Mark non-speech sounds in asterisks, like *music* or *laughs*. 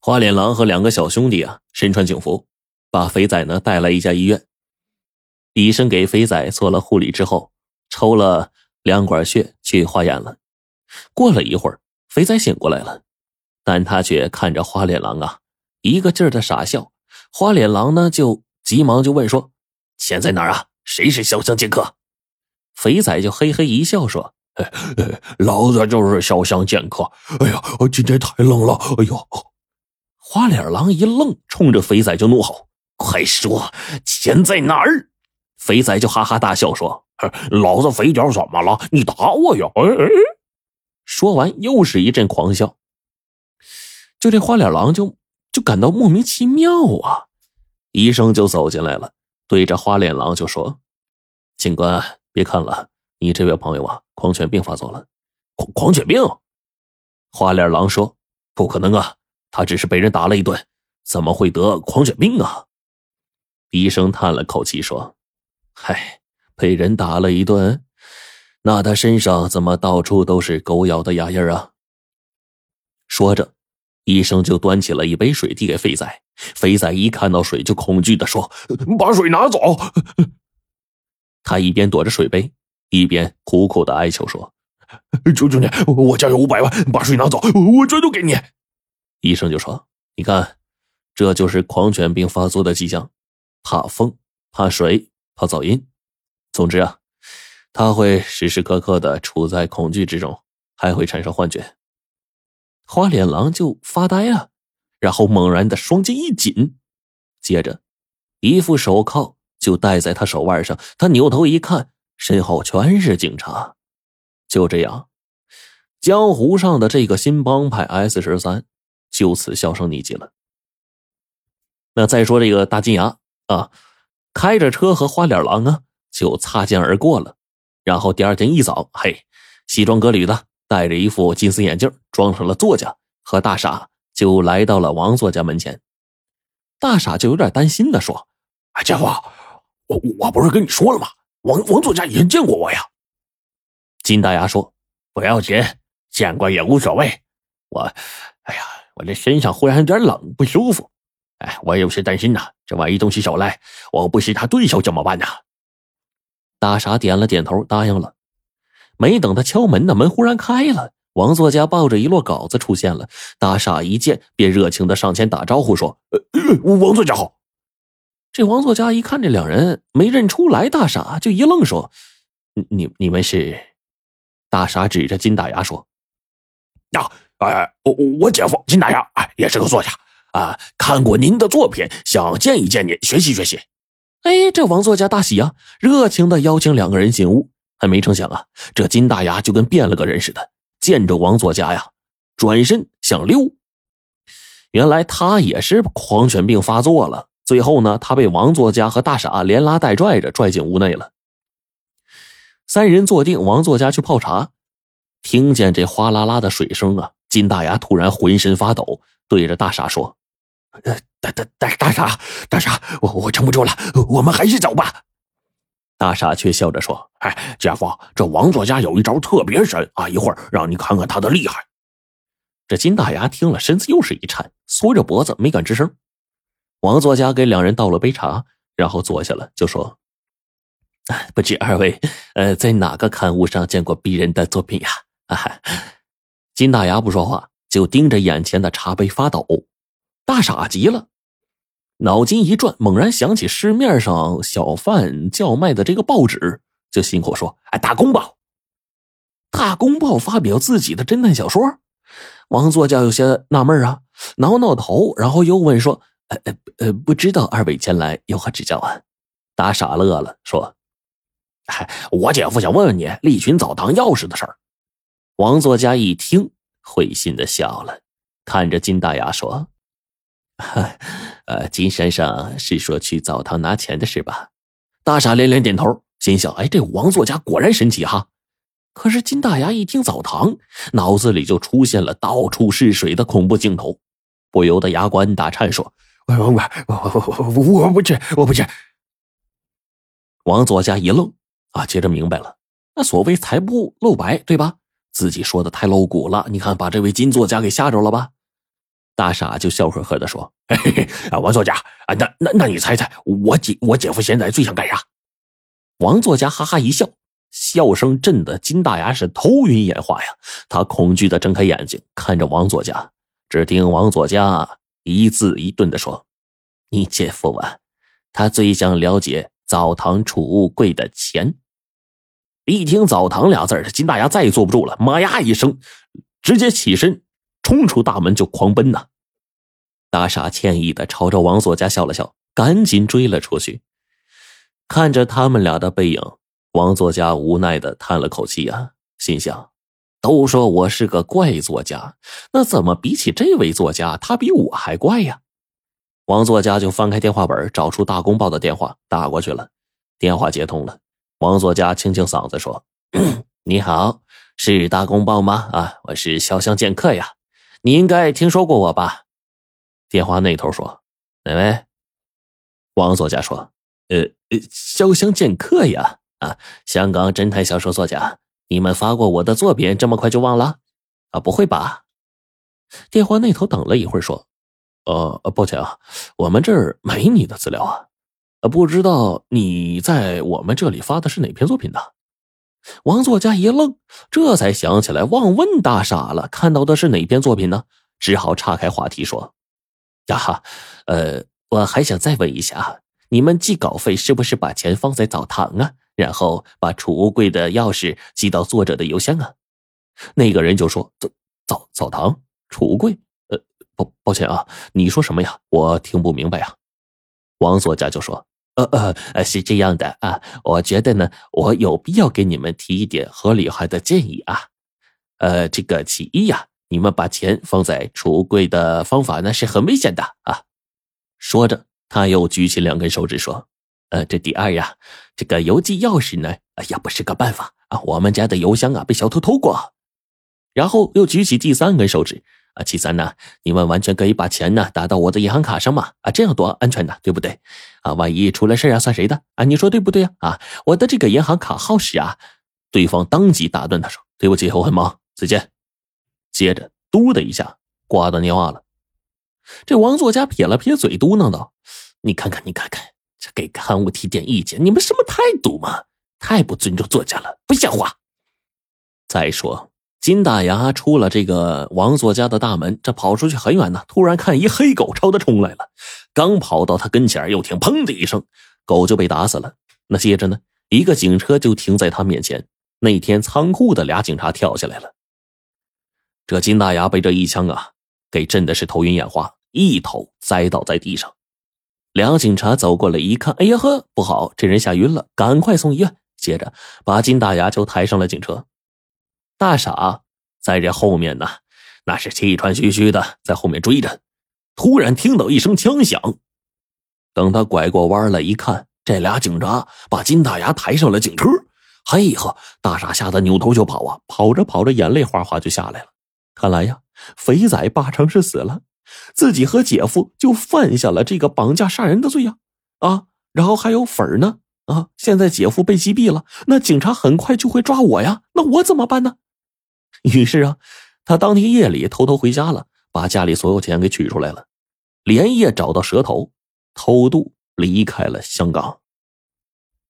花脸狼和两个小兄弟啊，身穿警服，把肥仔呢带来一家医院。医生给肥仔做了护理之后，抽了两管血去化验了。过了一会儿，肥仔醒过来了，但他却看着花脸狼啊，一个劲儿的傻笑。花脸狼呢，就急忙就问说：“钱在哪儿啊？谁是肖像剑客？”肥仔就嘿嘿一笑说：“ *laughs* 老子就是肖像剑客。哎呀，今天太冷了。哎呦！”花脸狼一愣，冲着肥仔就怒吼：“快说，钱在哪儿？”肥仔就哈哈大笑说：“老子肥脚怎么了？你打我呀！”哎哎！说完又是一阵狂笑。就这花脸狼就就感到莫名其妙啊！医生就走进来了，对着花脸狼就说：“警官，别看了，你这位朋友啊，狂犬病发作了。”狂狂犬病？花脸狼说：“不可能啊！”他只是被人打了一顿，怎么会得狂犬病啊？医生叹了口气说：“嗨，被人打了一顿，那他身上怎么到处都是狗咬的牙印啊？”说着，医生就端起了一杯水递给肥仔。肥仔一看到水就恐惧的说：“把水拿走！”他一边躲着水杯，一边苦苦的哀求说：“求求你，我家有五百万，把水拿走，我全都给你。”医生就说：“你看，这就是狂犬病发作的迹象，怕风、怕水、怕噪音。总之啊，他会时时刻刻的处在恐惧之中，还会产生幻觉。”花脸狼就发呆了，然后猛然的双肩一紧，接着一副手铐就戴在他手腕上。他扭头一看，身后全是警察。就这样，江湖上的这个新帮派 S 十三。就此销声匿迹了。那再说这个大金牙啊，开着车和花脸狼啊就擦肩而过了。然后第二天一早，嘿，西装革履的，戴着一副金丝眼镜，装上了作家，和大傻就来到了王作家门前。大傻就有点担心的说：“哎，家伙，我我不是跟你说了吗？王王作家已经见过我呀。”金大牙说：“不要紧，见过也无所谓。我，哎呀。”我这身上忽然有点冷，不舒服。哎，我有些担心呐，这万一动起手来，我不是他对手怎么办呢？大傻点了点头，答应了。没等他敲门呢，门忽然开了，王作家抱着一摞稿子出现了。大傻一见，便热情的上前打招呼说：“呃，王作家好。”这王作家一看这两人没认出来，大傻就一愣，说：“你你们是？”大傻指着金大牙说：“呀。”哎，我我姐夫金大牙，哎，也是个作家啊，看过您的作品，想见一见您，学习学习。哎，这王作家大喜啊，热情的邀请两个人进屋。还没成想啊，这金大牙就跟变了个人似的，见着王作家呀，转身想溜。原来他也是狂犬病发作了，最后呢，他被王作家和大傻连拉带拽着拽进屋内了。三人坐定，王作家去泡茶，听见这哗啦啦的水声啊。金大牙突然浑身发抖，对着大傻说：“呃，大大大大傻，大傻，我我撑不住了，我们还是走吧。”大傻却笑着说：“哎，姐夫，这王作家有一招特别神啊，一会儿让你看看他的厉害。”这金大牙听了，身子又是一颤，缩着脖子没敢吱声。王作家给两人倒了杯茶，然后坐下了，就说：“不知二位，呃，在哪个刊物上见过鄙人的作品呀？”啊。*laughs* 金大牙不说话，就盯着眼前的茶杯发抖。大傻急了，脑筋一转，猛然想起市面上小贩叫卖的这个报纸，就信口说：“哎，大公报！大公报发表自己的侦探小说。”王作家有些纳闷啊，挠挠头，然后又问说：“呃呃呃，不知道二位前来有何指教啊？”大傻乐了，说：“嗨，我姐夫想问问你利群澡堂钥匙的事儿。”王作家一听，会心的笑了，看着金大牙说：“呃，金先生是说去澡堂拿钱的是吧？”大傻连连点头，心想：“哎，这王作家果然神奇哈。”可是金大牙一听澡堂，脑子里就出现了到处是水的恐怖镜头，不由得牙关打颤，说：“我我我我我我不去，我不去。”王作家一愣，啊，接着明白了，那所谓财不露白，对吧？自己说的太露骨了，你看把这位金作家给吓着了吧？大傻就笑呵呵的说：“嘿嘿嘿，王作家啊，那那那你猜猜，我姐我姐夫现在最想干啥？”王作家哈哈一笑，笑声震得金大牙是头晕眼花呀。他恐惧的睁开眼睛看着王作家，只听王作家一字一顿的说：“你姐夫啊，他最想了解澡堂储物柜的钱。”一听“澡堂”俩字金大牙再也坐不住了，妈呀一声，直接起身冲出大门就狂奔呐！大傻歉意的朝着王作家笑了笑，赶紧追了出去。看着他们俩的背影，王作家无奈的叹了口气啊，心想：都说我是个怪作家，那怎么比起这位作家，他比我还怪呀？王作家就翻开电话本，找出大公报的电话打过去了，电话接通了。王作家清清嗓子说：*coughs* “你好，是大公报吗？啊，我是潇湘剑客呀，你应该听说过我吧？”电话那头说：“哪位？”王作家说：“呃，潇湘剑客呀，啊，香港侦探小说作家。你们发过我的作品，这么快就忘了？啊，不会吧？”电话那头等了一会儿说：“呃，抱歉啊，我们这儿没你的资料啊。”呃，不知道你在我们这里发的是哪篇作品呢？王作家一愣，这才想起来忘问大傻了，看到的是哪篇作品呢？只好岔开话题说：“呀哈，呃，我还想再问一下，你们寄稿费是不是把钱放在澡堂啊？然后把储物柜的钥匙寄到作者的邮箱啊？”那个人就说：“澡澡澡堂储物柜？呃，抱抱歉啊，你说什么呀？我听不明白呀。”王作家就说。呃呃，是这样的啊，我觉得呢，我有必要给你们提一点合理化的建议啊。呃，这个其一呀，你们把钱放在橱柜的方法呢是很危险的啊。说着，他又举起两根手指说：“呃，这第二呀，这个邮寄钥匙呢，哎呀，不是个办法啊。我们家的邮箱啊被小偷偷过。”然后又举起第三根手指。啊，其三呢，你们完全可以把钱呢打到我的银行卡上嘛，啊，这样多安全呢，对不对？啊，万一出了事啊，算谁的？啊，你说对不对呀？啊，我的这个银行卡号是啊。对方当即打断他说：“对不起，我很忙，再见。”接着嘟的一下挂断电话了。这王作家撇了撇嘴，嘟囔道：“你看看，你看看，这给刊物提点意见，你们什么态度嘛？太不尊重作家了，不像话。再说。”金大牙出了这个王作家的大门，这跑出去很远呢。突然看一黑狗朝他冲来了，刚跑到他跟前，又听砰的一声，狗就被打死了。那接着呢，一个警车就停在他面前。那天仓库的俩警察跳下来了。这金大牙被这一枪啊，给震的是头晕眼花，一头栽倒在地上。两警察走过来一看，哎呀呵，不好，这人吓晕了，赶快送医院。接着把金大牙就抬上了警车。大傻在这后面呢，那是气喘吁吁的在后面追着。突然听到一声枪响，等他拐过弯来一看，这俩警察把金大牙抬上了警车。嘿呵，大傻吓得扭头就跑啊，跑着跑着眼泪哗哗就下来了。看来呀，肥仔八成是死了，自己和姐夫就犯下了这个绑架杀人的罪呀！啊，然后还有粉儿呢啊！现在姐夫被击毙了，那警察很快就会抓我呀，那我怎么办呢？*laughs* 于是啊，他当天夜里偷偷回家了，把家里所有钱给取出来了，连夜找到蛇头，偷渡离开了香港。